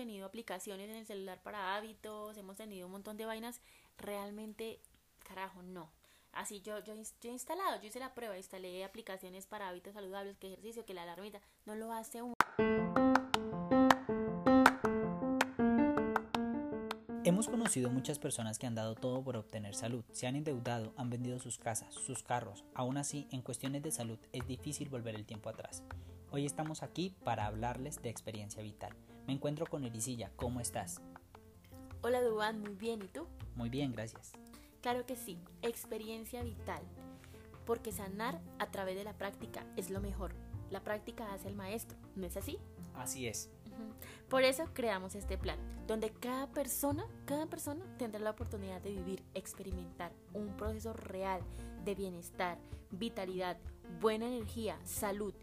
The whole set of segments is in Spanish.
tenido aplicaciones en el celular para hábitos, hemos tenido un montón de vainas, realmente, carajo, no. Así yo, yo, yo he instalado, yo hice la prueba, instalé aplicaciones para hábitos saludables, que ejercicio, que la alarmita, no lo hace uno. Hemos conocido muchas personas que han dado todo por obtener salud, se han endeudado, han vendido sus casas, sus carros. Aún así, en cuestiones de salud es difícil volver el tiempo atrás. Hoy estamos aquí para hablarles de experiencia vital. Me encuentro con Erisilla, ¿cómo estás? Hola Duan, muy bien, ¿y tú? Muy bien, gracias. Claro que sí, experiencia vital, porque sanar a través de la práctica es lo mejor. La práctica hace el maestro, ¿no es así? Así es. Por eso creamos este plan, donde cada persona, cada persona tendrá la oportunidad de vivir, experimentar un proceso real de bienestar, vitalidad, buena energía, salud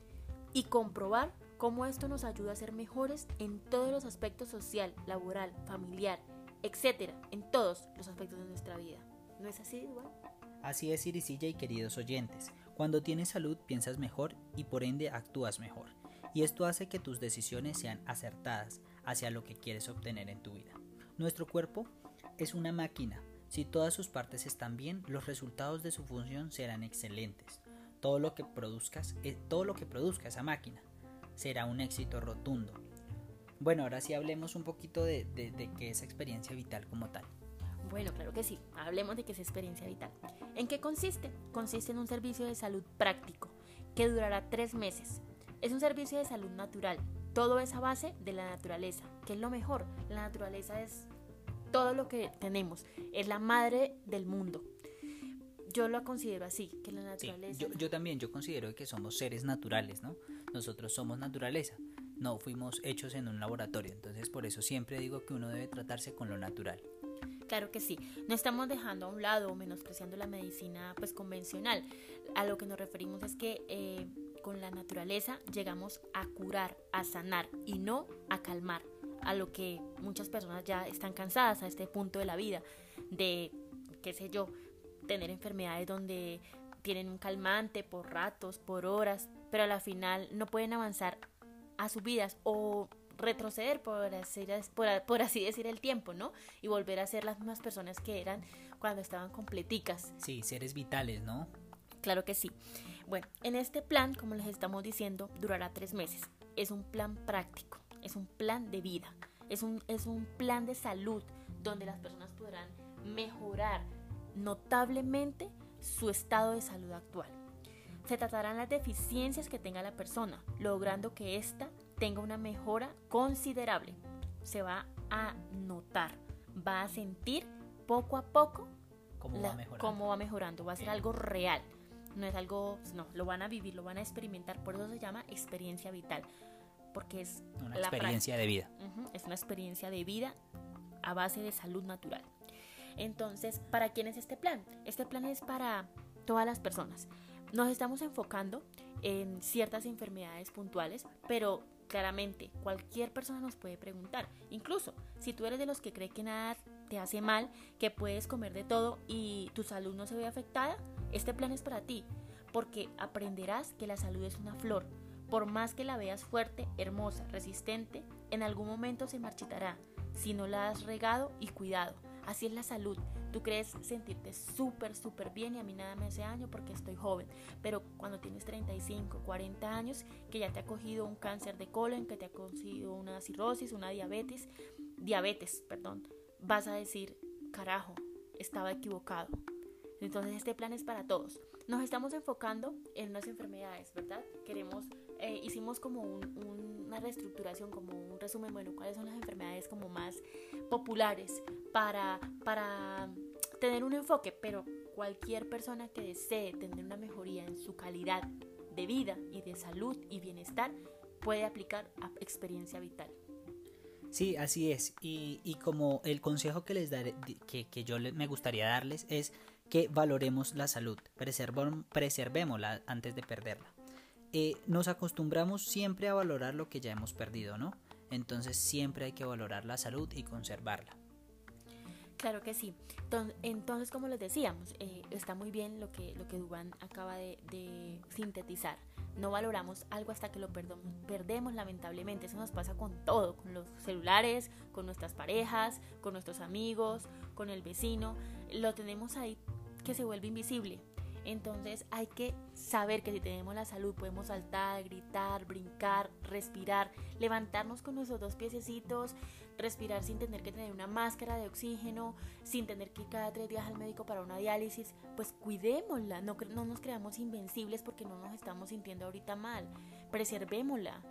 y comprobar cómo esto nos ayuda a ser mejores en todos los aspectos social, laboral, familiar, etcétera, en todos los aspectos de nuestra vida. ¿No es así, igual? Así es, Irisilla y queridos oyentes. Cuando tienes salud piensas mejor y por ende actúas mejor y esto hace que tus decisiones sean acertadas hacia lo que quieres obtener en tu vida. Nuestro cuerpo es una máquina. Si todas sus partes están bien, los resultados de su función serán excelentes. Todo lo que produzcas, todo lo que produzca esa máquina será un éxito rotundo. Bueno, ahora sí hablemos un poquito de, de qué es experiencia vital como tal. Bueno, claro que sí. Hablemos de qué es experiencia vital. ¿En qué consiste? Consiste en un servicio de salud práctico que durará tres meses es un servicio de salud natural. Todo es a base de la naturaleza, que es lo mejor. La naturaleza es todo lo que tenemos. Es la madre del mundo. Yo lo considero así, que la naturaleza... yo, yo también, yo considero que somos seres naturales, ¿no? Nosotros somos naturaleza. No fuimos hechos en un laboratorio. Entonces por eso siempre digo que uno debe tratarse con lo natural. Claro que sí, no estamos dejando a un lado o menospreciando la medicina pues convencional. A lo que nos referimos es que eh, con la naturaleza llegamos a curar, a sanar y no a calmar, a lo que muchas personas ya están cansadas a este punto de la vida, de, qué sé yo, tener enfermedades donde tienen un calmante por ratos, por horas, pero a la final no pueden avanzar a sus vidas o retroceder, por así, por, así decir, el tiempo, ¿no? Y volver a ser las mismas personas que eran cuando estaban completicas. Sí, seres vitales, ¿no? Claro que sí. Bueno, en este plan, como les estamos diciendo, durará tres meses. Es un plan práctico, es un plan de vida, es un, es un plan de salud donde las personas podrán mejorar notablemente su estado de salud actual. Se tratarán las deficiencias que tenga la persona, logrando que ésta tenga una mejora considerable. Se va a notar, va a sentir poco a poco cómo, va, mejorando. cómo va mejorando. Va a ser algo real no es algo, no, lo van a vivir, lo van a experimentar, por eso se llama experiencia vital, porque es una experiencia de vida. es una experiencia de vida a base de salud natural. Entonces, ¿para quién es este plan? Este plan es para todas las personas. Nos estamos enfocando en ciertas enfermedades puntuales, pero claramente cualquier persona nos puede preguntar. Incluso si tú eres de los que cree que nada te hace mal, que puedes comer de todo y tu salud no se ve afectada, este plan es para ti, porque aprenderás que la salud es una flor. Por más que la veas fuerte, hermosa, resistente, en algún momento se marchitará si no la has regado y cuidado. Así es la salud. Tú crees sentirte súper, súper bien y a mí nada me hace daño porque estoy joven. Pero cuando tienes 35, 40 años, que ya te ha cogido un cáncer de colon, que te ha cogido una cirrosis, una diabetes, diabetes, perdón, vas a decir, carajo, estaba equivocado. Entonces este plan es para todos. Nos estamos enfocando en unas enfermedades, ¿verdad? Queremos, eh, hicimos como una reestructuración, como un resumen, bueno, cuáles son las enfermedades como más populares para, para tener un enfoque, pero cualquier persona que desee tener una mejoría en su calidad de vida y de salud y bienestar puede aplicar a experiencia vital. Sí, así es. Y, como el consejo que les daré, que, que yo me gustaría darles es que valoremos la salud, preservémosla antes de perderla. Eh, nos acostumbramos siempre a valorar lo que ya hemos perdido, ¿no? Entonces siempre hay que valorar la salud y conservarla. Claro que sí. Entonces, como les decíamos, eh, está muy bien lo que, lo que Dubán acaba de, sintetizar. no valoramos algo hasta que lo perdemos, perdemos lamentablemente. Eso nos pasa con todo, con los celulares, con nuestras parejas, con nuestros amigos, con el vecino. Lo tenemos ahí que se vuelve invisible. Entonces hay que saber que si tenemos la salud podemos saltar, gritar, brincar, respirar, levantarnos con nuestros dos piececitos, respirar sin tener que tener una máscara de oxígeno, sin tener que ir cada tres días al médico para una diálisis, pues cuidémosla, no, no nos creamos invencibles porque no nos estamos sintiendo ahorita mal, preservémosla.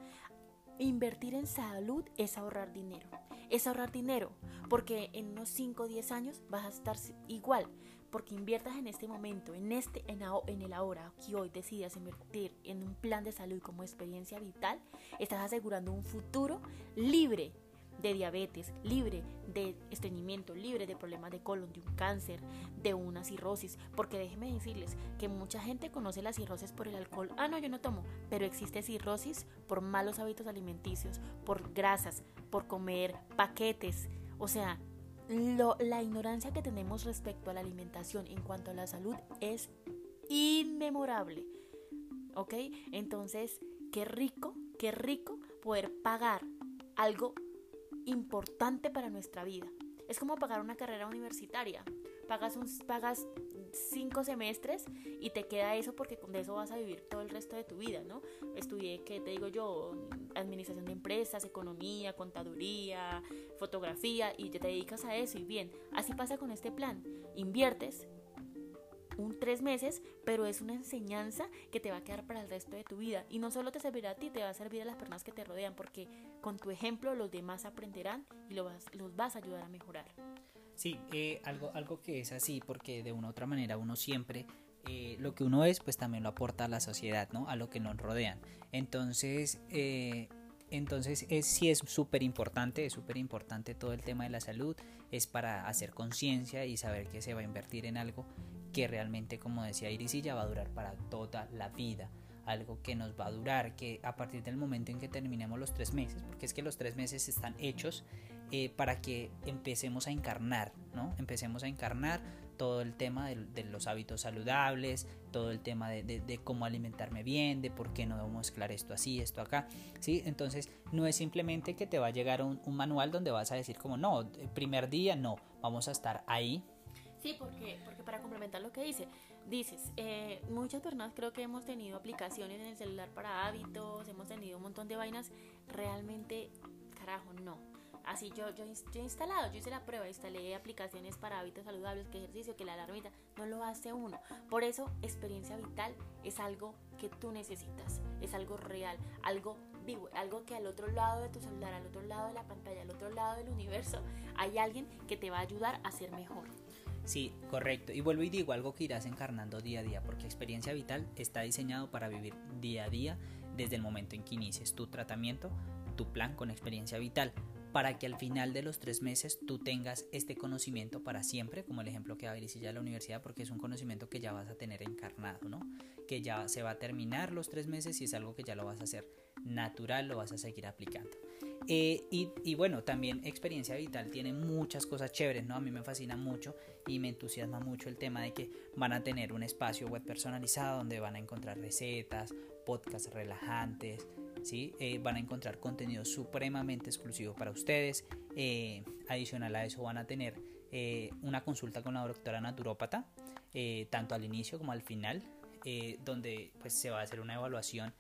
Invertir en salud es ahorrar dinero. Es ahorrar dinero porque en unos 5 o 10 años vas a estar igual porque inviertas en este momento, en, este, en, en el ahora, que hoy decidas invertir en un plan de salud como experiencia vital, estás asegurando un futuro libre de diabetes, libre de estreñimiento, libre de problemas de colon, de un cáncer, de una cirrosis. Porque déjenme decirles que mucha gente conoce la cirrosis por el alcohol. Ah, no, yo no tomo. Pero existe cirrosis por malos hábitos alimenticios, por grasas, por comer paquetes. O sea, la ignorancia que tenemos respecto a la alimentación en cuanto a la salud es inmemorable. ¿Ok? Entonces, qué rico, qué rico poder pagar algo importante para nuestra vida. Es como pagar una carrera universitaria. Pagas, un, pagas cinco semestres y te queda eso porque de eso vas a vivir todo el resto de tu vida, ¿no? Estudié, ¿qué te digo yo? Administración de empresas, economía, contaduría, fotografía y te dedicas a eso y bien. Así pasa con este plan. Inviertes un tres meses, pero es una enseñanza que te va a quedar para el resto de tu vida. Y no solo te servirá a ti, te va a servir a las personas que te rodean, porque con tu ejemplo los demás aprenderán y los vas, a ayudar a mejorar. Sí, eh, algo, algo que es así, porque de una u otra manera uno siempre eh, lo que uno es, pues también lo aporta a la sociedad, ¿no? A lo que nos rodean. Entonces, eh, entonces es, sí es súper importante, es súper importante todo el tema de la salud, es para hacer conciencia y saber que se va a invertir en algo que realmente, como decía Irisilla, va a durar para toda la vida algo que nos va a durar, que a partir del momento en que terminemos los tres meses, porque es que los tres meses están hechos eh, para que empecemos a encarnar, ¿no? Empecemos a encarnar todo el tema de, los hábitos saludables, todo el tema de, cómo alimentarme bien, de por qué no debo mezclar esto así, esto acá, ¿sí? Entonces no es simplemente que te va a llegar un, manual donde vas a decir como, no, primer día no, vamos a estar ahí. Sí, porque, porque para complementar lo que dice, dices, eh, muchas personas creo que hemos tenido aplicaciones en el celular para hábitos, hemos tenido un montón de vainas, realmente, carajo, no Así yo, yo, he instalado, yo hice la prueba, instalé aplicaciones para hábitos saludables, que ejercicio, que la alarmita, no lo hace uno. Por eso, experiencia vital es algo que tú necesitas, es algo real, algo vivo, algo que al otro lado de tu celular, al otro lado de la pantalla, al otro lado del universo, hay alguien que te va a ayudar a ser mejor. Sí, correcto. Y vuelvo y digo algo que irás encarnando día a día, porque experiencia vital está diseñado para vivir día a día desde el momento en que inicies tu tratamiento, tu plan con experiencia vital para que al final de los tres meses tú tengas este conocimiento para siempre, como el ejemplo que va a ver ya la universidad, porque es un conocimiento que ya vas a tener encarnado, ¿no? Que ya se va a terminar los tres meses y es algo que ya lo vas a hacer natural, lo vas a seguir aplicando. Eh, y, bueno, también experiencia vital tiene muchas cosas chéveres, ¿no? A mí me fascina mucho y me entusiasma mucho el tema de que van a tener un espacio web personalizado donde van a encontrar recetas, podcasts relajantes, ¿sí? Eh, van a encontrar contenido supremamente exclusivo para ustedes. Eh, adicional a eso van a tener una consulta con la doctora naturópata, tanto al inicio como al final, donde pues, se va a hacer una evaluación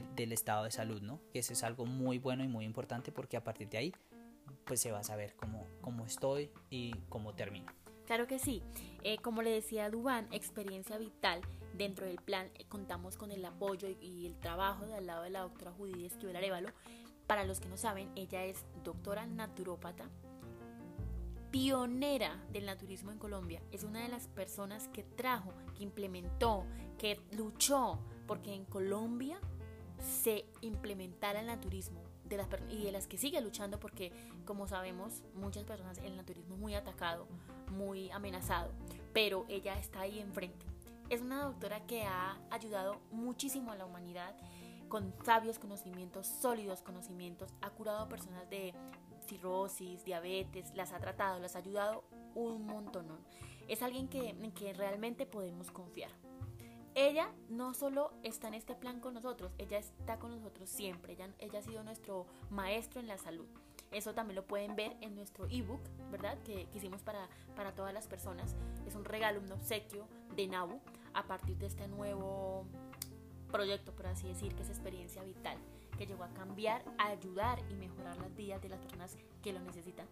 del estado de salud, ¿no? Eso es algo muy bueno y muy importante porque a partir de ahí pues se va a saber cómo, cómo estoy y cómo termino. Claro que sí. como le decía Dubán, experiencia vital Dentro del plan eh, contamos con el apoyo y, el trabajo de al lado de la doctora Judith Esquivel Arevalo. Para los que no saben, ella es doctora naturópata, pionera del naturismo en Colombia. Es una de las personas que trajo, que implementó, que luchó porque en Colombia se implementara el naturismo de las, y de las que sigue luchando porque, como sabemos, muchas personas el naturismo es muy atacado, muy amenazado, pero ella está ahí enfrente es una doctora que ha ayudado muchísimo a la humanidad con sabios conocimientos, sólidos conocimientos, ha curado a personas de cirrosis, diabetes, las ha tratado, las ha ayudado un montón. Es alguien que, que realmente podemos confiar. Ella no solo está en este plan con nosotros, ella está con nosotros siempre, ella, ha sido nuestro maestro en la salud. Eso también lo pueden ver en nuestro ebook, ¿verdad? Que, que hicimos para, para todas las personas. Es un regalo, un obsequio de Nabu a partir de este nuevo proyecto, por así decir, que es experiencia vital, que llegó a cambiar, a ayudar y mejorar las vidas de las personas que lo necesitan.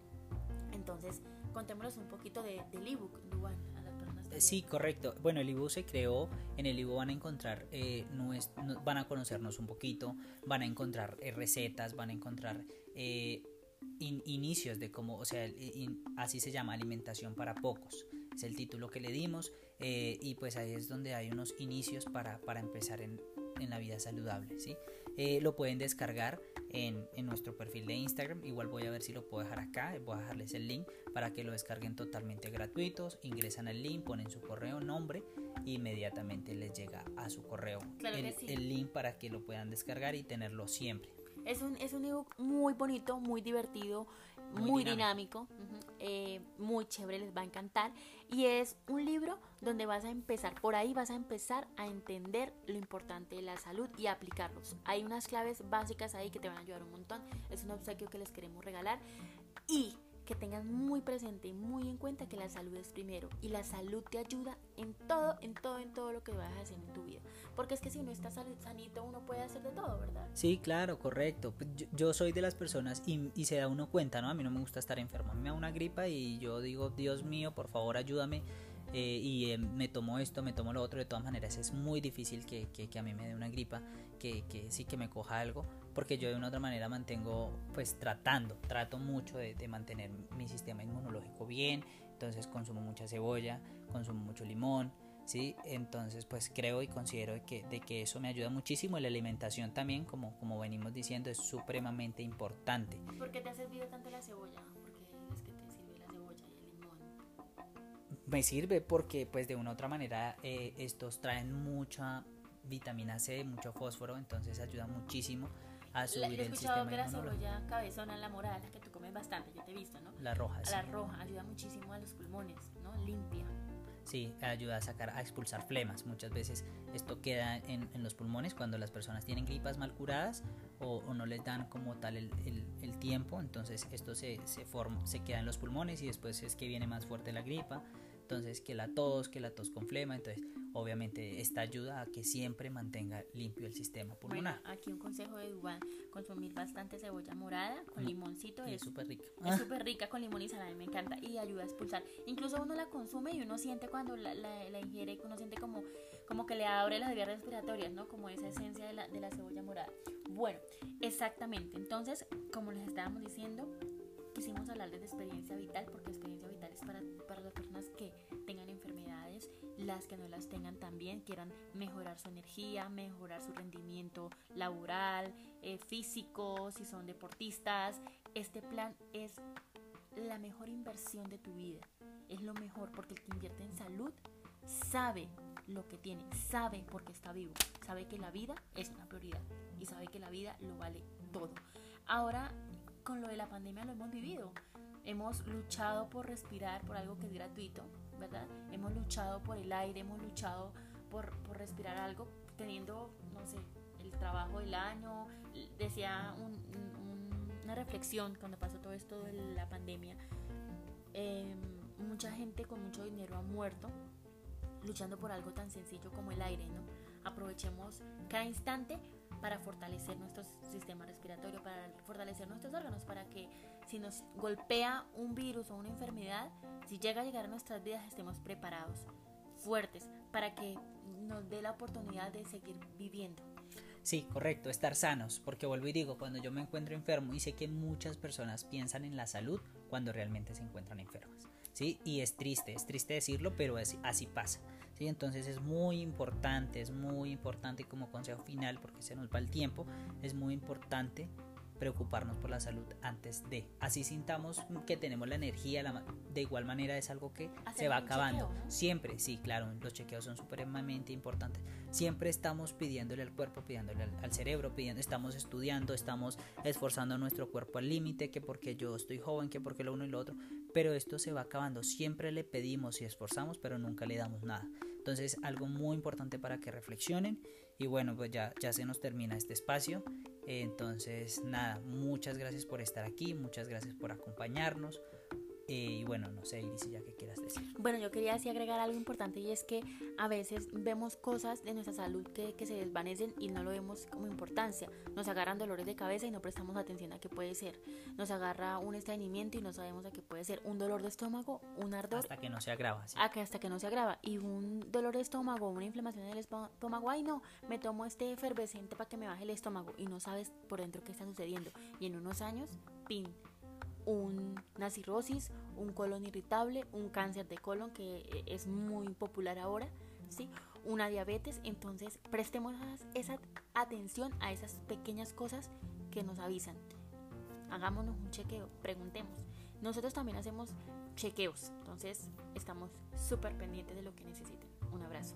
Entonces, contémonos un poquito de, del ebook, Duan, Sí, correcto. Bueno, el ebook se creó, en el ebook van a encontrar, eh, van a conocernos un poquito, van a encontrar eh, recetas, van a encontrar eh, in- inicios de cómo, o sea, el- in- así se llama alimentación para pocos. Es el título que le dimos eh, y pues ahí es donde hay unos inicios para, para empezar en, en la vida saludable, ¿sí? Eh, lo pueden descargar en, en nuestro perfil de Instagram. Igual voy a ver si lo puedo dejar acá. Voy a dejarles el link para que lo descarguen totalmente gratuitos. Ingresan al link, ponen su correo, nombre e inmediatamente les llega a su correo Claro el, que sí. el link para que lo puedan descargar y tenerlo siempre. Es un, es un ebook muy bonito, muy divertido, Muy muy, dinámico. eh, muy chévere, les va a encantar. Y es un libro donde vas a empezar, por ahí vas a empezar a entender lo importante de la salud y aplicarlos. Hay unas claves básicas ahí que te van a ayudar un montón. Es un obsequio que les queremos regalar. Y que tengan muy presente y muy en cuenta que la salud es primero y la salud te ayuda en todo, en todo, en todo lo que vayas a hacer en tu vida. Porque es que si uno está sanito uno puede hacer de todo, ¿verdad? Sí, claro, correcto. Yo, yo soy de las personas y, y se da uno cuenta, ¿no? A mí no me gusta estar enfermo. A mí me da una gripa y yo digo, Dios mío, por favor, ayúdame. eh, y eh, me tomo esto, me tomo lo otro. De todas maneras, es muy difícil que, que- que a mí me dé una gripa, que, que sí que me coja algo, porque yo de una otra manera mantengo, pues tratando, trato mucho de, de mantener mi sistema inmunológico bien. Entonces consumo mucha cebolla, consumo mucho limón, ¿sí? Entonces, pues creo y considero que, de que eso me ayuda muchísimo. Y la alimentación también, como, como venimos diciendo, es supremamente importante. ¿Por qué te ha servido tanto la cebolla? Porque es que te sirve la cebolla y el limón. Me sirve porque, pues de una u otra manera, eh, estos traen mucha vitamina C, mucho fósforo, entonces ayuda muchísimo a La, subir he el escuchado sistema que la cebolla cabezona, la morada, la que tú comes bastante, yo te he visto, ¿no? La roja, sí. La roja ayuda muchísimo a los pulmones, ¿no? Limpia. Sí, ayuda a sacar, a expulsar flemas. Muchas veces esto queda en, los pulmones cuando las personas tienen gripas mal curadas o, o no les dan como tal el, el- el tiempo. Entonces esto se, se, forma, se queda en los pulmones y después es que viene más fuerte la gripa. Entonces que la tos, que la tos con flema. Entonces obviamente esta ayuda a que siempre mantenga limpio el sistema Bueno, pulmonar. aquí un consejo de Dubán, consumir bastante cebolla morada con Mm. limoncito y es súper rica. Es súper rica con limón y sal, a mí me encanta y ayuda a expulsar. Incluso uno la consume y uno siente cuando la, la, la ingiere, uno siente como, como que le abre las vías respiratorias, ¿no? Como esa esencia de la, de la cebolla morada. Bueno, exactamente. Entonces, como les estábamos diciendo, quisimos hablarles de experiencia vital porque experiencia vital es para, para las personas que tengan enfermedades, las que no las tengan también, quieran mejorar su energía, mejorar su rendimiento laboral, eh, físico, si son deportistas. Este plan es la mejor inversión de tu vida. Es lo mejor porque el que invierte en salud sabe lo que tiene, sabe por qué está vivo, sabe que la vida es una prioridad y sabe que la vida lo vale todo. Ahora, con lo de la pandemia lo hemos vivido. Hemos luchado por respirar por algo que es gratuito, ¿verdad? Hemos luchado por el aire, hemos luchado por, por respirar algo teniendo, no sé, el trabajo del año. Decía un- un- una reflexión cuando pasó todo esto de la pandemia. Eh, mucha gente con mucho dinero ha muerto luchando por algo tan sencillo como el aire, ¿no? Aprovechemos cada instante para fortalecer nuestro sistema respiratorio, para fortalecer nuestros órganos, para que si nos golpea un virus o una enfermedad, si llega a llegar a nuestras vidas estemos preparados, fuertes, para que nos dé la oportunidad de seguir viviendo. Sí, correcto, estar sanos, porque vuelvo y digo, cuando yo me encuentro enfermo y sé que muchas personas piensan en la salud cuando realmente se encuentran enfermas, ¿sí? Y es triste, es triste decirlo, pero así, así pasa, ¿sí? Entonces es muy importante, es muy importante como consejo final, porque se nos va el tiempo, es muy importante preocuparnos por la salud antes de. Así sintamos que tenemos la energía, la de igual manera es algo que Hacer se va acabando. chequeo, ¿no? Siempre, sí, claro, los chequeos son supremamente importantes. Siempre estamos pidiéndole al cuerpo, pidiéndole al, al cerebro, pidiendo, estamos estudiando, estamos esforzando nuestro cuerpo al límite, que porque yo estoy joven, que porque lo uno y lo otro, pero esto se va acabando. Siempre le pedimos y esforzamos, pero nunca le damos nada. Entonces, algo muy importante para que reflexionen. Y bueno, pues ya, ya se nos termina este espacio. Entonces, nada, muchas gracias por estar aquí, muchas gracias por acompañarnos. Eh, y bueno, no sé, Iris, ya que quieras decir. Bueno, yo quería así agregar algo importante y es que a veces vemos cosas de nuestra salud que, que, se desvanecen y no lo vemos como importancia. Nos agarran dolores de cabeza y no prestamos atención a qué puede ser. Nos agarra un estreñimiento y no sabemos a qué puede ser. Un dolor de estómago, un ardor. Hasta que no se agrava. ¿sí? Hasta que no se agrava. Y un dolor de estómago, una inflamación en el estómago. Ay, no, me tomo este efervescente para que me baje el estómago y no sabes por dentro qué está sucediendo. Y en unos años, pin, una cirrosis, un colon irritable, un cáncer de colon que eh, es muy popular ahora, ¿sí? una diabetes. Entonces prestemos esa atención a esas pequeñas cosas que nos avisan. Hagámonos un chequeo, preguntemos. Nosotros también hacemos chequeos, entonces estamos súper pendientes de lo que necesiten. Un abrazo.